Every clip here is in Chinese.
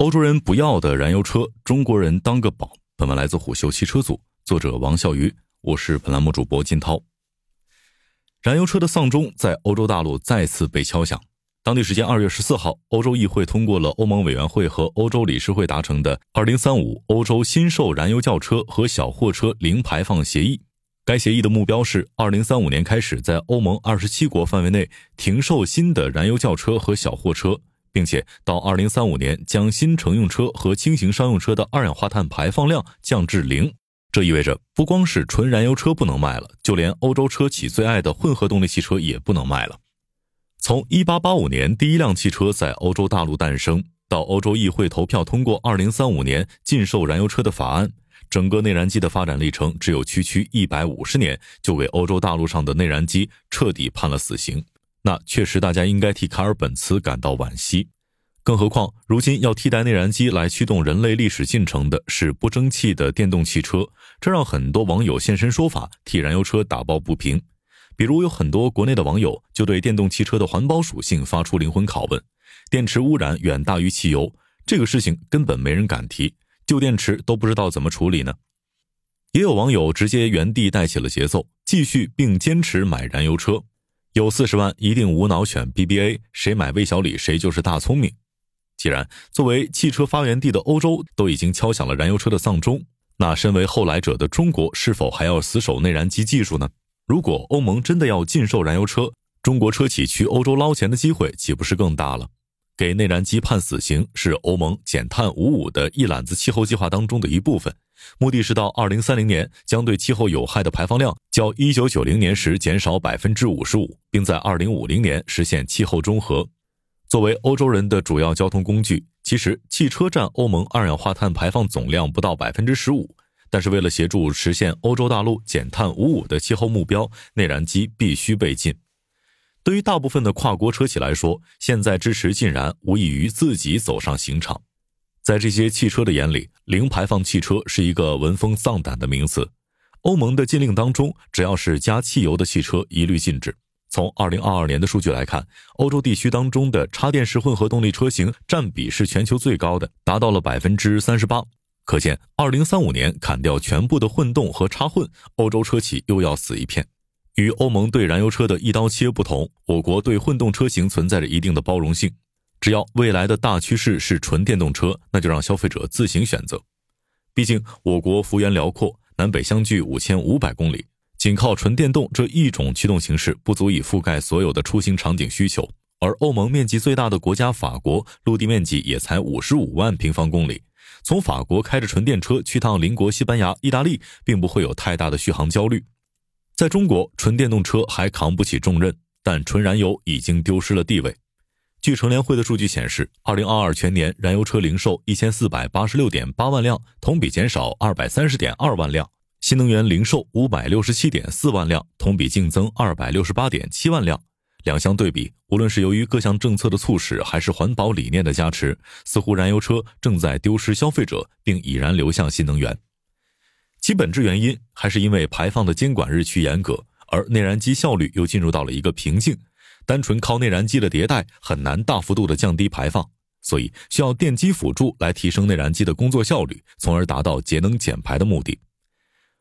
欧洲人不要的燃油车，中国人当个宝。本文来自虎嗅汽车组，作者王笑鱼，我是本栏目主播金涛。燃油车的丧钟在欧洲大陆再次被敲响。当地时间二月十四号，欧洲议会通过了欧盟委员会和欧洲理事会达成的二零三五欧洲新售燃油轿车和小货车零排放协议。该协议的目标是二零三五年开始，在欧盟二十七国范围内停售新的燃油轿车和小货车。并且到二零三五年将新乘用车和轻型商用车的二氧化碳排放量降至零。这意味着不光是纯燃油车不能卖了，就连欧洲车企最爱的混合动力汽车也不能卖了。从一八八五年第一辆汽车在欧洲大陆诞生，到欧洲议会投票通过二零三五年禁售燃油车的法案，整个内燃机的发展历程只有区区一百五十年，就为欧洲大陆上的内燃机彻底判了死刑。那确实，大家应该替卡尔本茨感到惋惜。更何况，如今要替代内燃机来驱动人类历史进程的是不争气的电动汽车，这让很多网友现身说法，替燃油车打抱不平。比如，有很多国内的网友就对电动汽车的环保属性发出灵魂拷问：电池污染远大于汽油，这个事情根本没人敢提，旧电池都不知道怎么处理呢？也有网友直接原地带起了节奏，继续并坚持买燃油车。有四十万一定无脑选 BBA，谁买魏小李谁就是大聪明。既然作为汽车发源地的欧洲都已经敲响了燃油车的丧钟，那身为后来者的中国是否还要死守内燃机技术呢？如果欧盟真的要禁售燃油车，中国车企去欧洲捞钱的机会岂不是更大了？给内燃机判死刑是欧盟减碳五五的一揽子气候计划当中的一部分。目的是到二零三零年将对气候有害的排放量较一九九零年时减少百分之五十五，并在二零五零年实现气候中和。作为欧洲人的主要交通工具，其实汽车占欧盟二氧化碳排放总量不到百分之十五。但是为了协助实现欧洲大陆减碳五五的气候目标，内燃机必须被禁。对于大部分的跨国车企来说，现在支持禁燃无异于自己走上刑场。在这些汽车的眼里，零排放汽车是一个闻风丧胆的名词。欧盟的禁令当中，只要是加汽油的汽车一律禁止。从二零二二年的数据来看，欧洲地区当中的插电式混合动力车型占比是全球最高的，达到了百分之三十八。可见，二零三五年砍掉全部的混动和插混，欧洲车企又要死一片。与欧盟对燃油车的一刀切不同，我国对混动车型存在着一定的包容性。只要未来的大趋势是纯电动车，那就让消费者自行选择。毕竟我国幅员辽阔，南北相距五千五百公里，仅靠纯电动这一种驱动形式不足以覆盖所有的出行场景需求。而欧盟面积最大的国家法国，陆地面积也才五十五万平方公里，从法国开着纯电车去趟邻国西班牙、意大利，并不会有太大的续航焦虑。在中国，纯电动车还扛不起重任，但纯燃油已经丢失了地位。据乘联会的数据显示，二零二二全年燃油车零售一千四百八十六点八万辆，同比减少二百三十点二万辆；新能源零售五百六十七点四万辆，同比净增二百六十八点七万辆。两相对比，无论是由于各项政策的促使，还是环保理念的加持，似乎燃油车正在丢失消费者，并已然流向新能源。其本质原因还是因为排放的监管日趋严格，而内燃机效率又进入到了一个瓶颈。单纯靠内燃机的迭代很难大幅度的降低排放，所以需要电机辅助来提升内燃机的工作效率，从而达到节能减排的目的。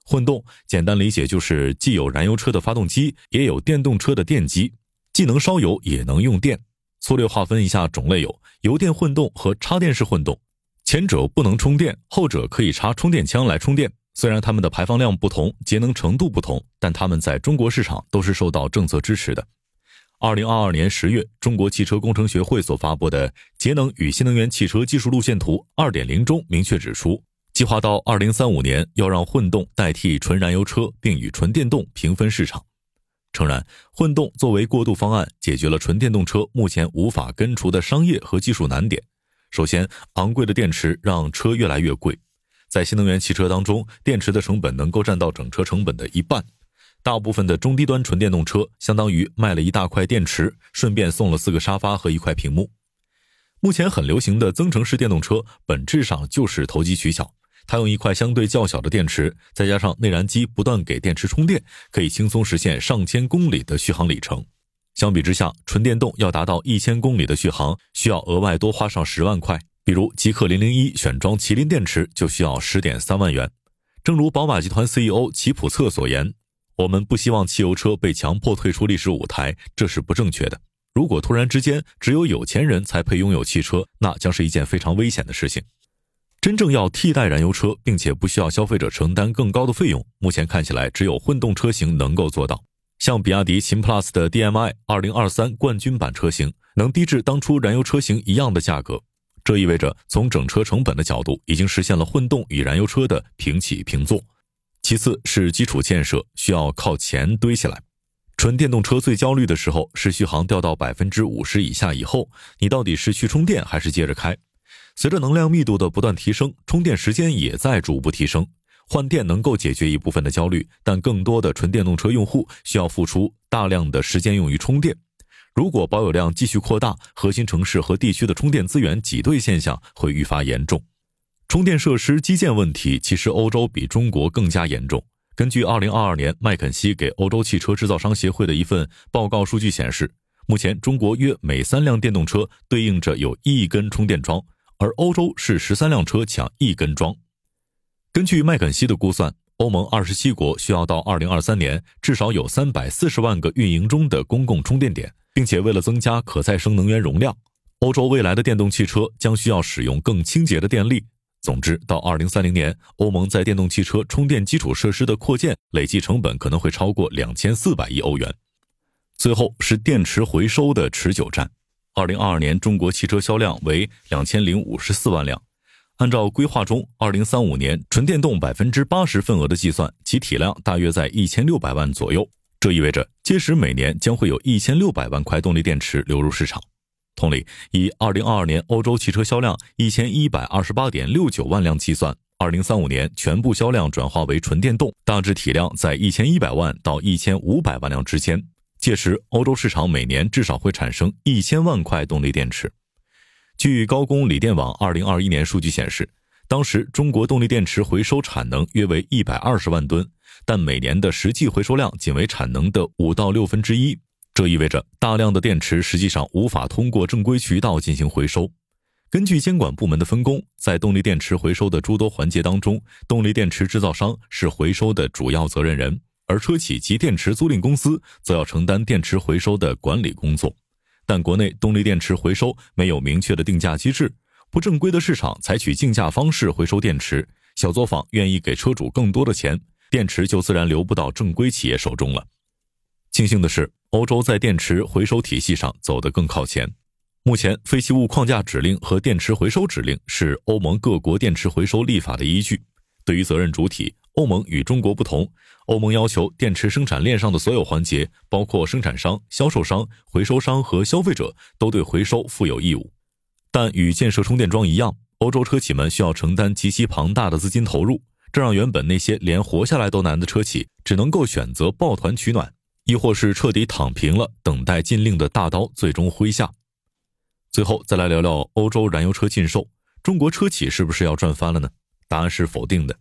混动简单理解就是既有燃油车的发动机，也有电动车的电机，既能烧油也能用电。粗略划分一下种类有油电混动和插电式混动，前者不能充电，后者可以插充电枪来充电。虽然它们的排放量不同，节能程度不同，但它们在中国市场都是受到政策支持的。二零二二年十月，中国汽车工程学会所发布的《节能与新能源汽车技术路线图二点零》中明确指出，计划到二零三五年要让混动代替纯燃油车，并与纯电动平分市场。诚然，混动作为过渡方案，解决了纯电动车目前无法根除的商业和技术难点。首先，昂贵的电池让车越来越贵，在新能源汽车当中，电池的成本能够占到整车成本的一半。大部分的中低端纯电动车相当于卖了一大块电池，顺便送了四个沙发和一块屏幕。目前很流行的增程式电动车，本质上就是投机取巧。它用一块相对较小的电池，再加上内燃机不断给电池充电，可以轻松实现上千公里的续航里程。相比之下，纯电动要达到一千公里的续航，需要额外多花上十万块，比如极氪零零一选装麒麟电池就需要十点三万元。正如宝马集团 CEO 齐普策所言：“我们不希望汽油车被强迫退出历史舞台，这是不正确的。如果突然之间只有有钱人才配拥有汽车，那将是一件非常危险的事情。”真正要替代燃油车，并且不需要消费者承担更高的费用，目前看起来只有混动车型能够做到。像比亚迪秦 PLUS 的 DM-i 2023冠军版车型，能低至当初燃油车型一样的价格。这意味着从整车成本的角度，已经实现了混动与燃油车的平起平坐。其次是基础建设需要靠钱堆起来。纯电动车最焦虑的时候是续航掉到百分之五十以下以后，你到底是去充电还是接着开？随着能量密度的不断提升，充电时间也在逐步提升。换电能够解决一部分的焦虑，但更多的纯电动车用户需要付出大量的时间用于充电。如果保有量继续扩大，核心城市和地区的充电资源挤兑现象会愈发严重。充电设施基建问题其实欧洲比中国更加严重。根据2022年麦肯锡给欧洲汽车制造商协会的一份报告数据显示，目前中国约每三辆电动车对应着有一根充电桩。而欧洲是十三辆车抢一根桩。根据麦肯锡的估算，欧盟二十七国需要到二零二三年至少有三百四十万个运营中的公共充电点，并且为了增加可再生能源容量，欧洲未来的电动汽车将需要使用更清洁的电力。总之，到二零三零年，欧盟在电动汽车充电基础设施的扩建累计成本可能会超过两千四百亿欧元。最后是电池回收的持久战。二零二二年，中国汽车销量为两千零五十四万辆。按照规划中，二零三五年纯电动百分之八十份额的计算，其体量大约在一千六百万左右。这意味着，届时每年将会有一千六百万块动力电池流入市场。同理，以二零二二年欧洲汽车销量一千一百二十八点六九万辆计算，二零三五年全部销量转化为纯电动，大致体量在一千一百万到一千五百万辆之间。届时，欧洲市场每年至少会产生一千万块动力电池。据高工锂电网二零二一年数据显示，当时中国动力电池回收产能约为一百二十万吨，但每年的实际回收量仅为产能的五到六分之一。这意味着大量的电池实际上无法通过正规渠道进行回收。根据监管部门的分工，在动力电池回收的诸多环节当中，动力电池制造商是回收的主要责任人。而车企及电池租赁公司则要承担电池回收的管理工作，但国内动力电池回收没有明确的定价机制，不正规的市场采取竞价方式回收电池，小作坊愿意给车主更多的钱，电池就自然流不到正规企业手中了。庆幸的是，欧洲在电池回收体系上走得更靠前。目前，废弃物框架指令和电池回收指令是欧盟各国电池回收立法的依据。对于责任主体，欧盟与中国不同。欧盟要求电池生产链上的所有环节，包括生产商、销售商、回收商和消费者，都对回收负有义务。但与建设充电桩一样，欧洲车企们需要承担极其庞大的资金投入，这让原本那些连活下来都难的车企，只能够选择抱团取暖，亦或是彻底躺平了，等待禁令的大刀最终挥下。最后再来聊聊欧洲燃油车禁售，中国车企是不是要赚翻了呢？答案是否定的。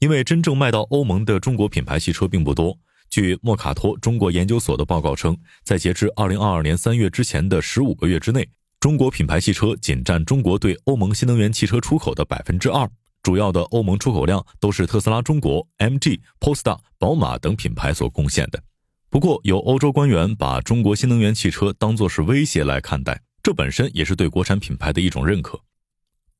因为真正卖到欧盟的中国品牌汽车并不多。据莫卡托中国研究所的报告称，在截至二零二二年三月之前的十五个月之内，中国品牌汽车仅占中国对欧盟新能源汽车出口的百分之二。主要的欧盟出口量都是特斯拉中国、MG、Polestar、宝马等品牌所贡献的。不过，有欧洲官员把中国新能源汽车当作是威胁来看待，这本身也是对国产品牌的一种认可。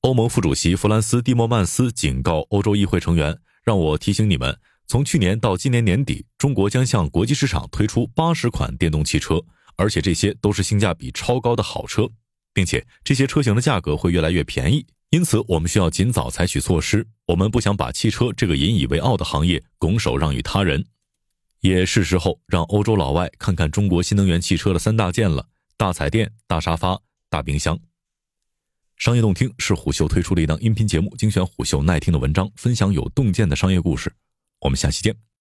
欧盟副主席弗兰斯·蒂莫曼斯警告欧洲议会成员。让我提醒你们，从去年到今年年底，中国将向国际市场推出八十款电动汽车，而且这些都是性价比超高的好车，并且这些车型的价格会越来越便宜。因此，我们需要尽早采取措施。我们不想把汽车这个引以为傲的行业拱手让与他人，也是时候让欧洲老外看看中国新能源汽车的三大件了：大彩电、大沙发、大冰箱。商业洞听是虎嗅推出的一档音频节目，精选虎嗅耐听的文章，分享有洞见的商业故事。我们下期见。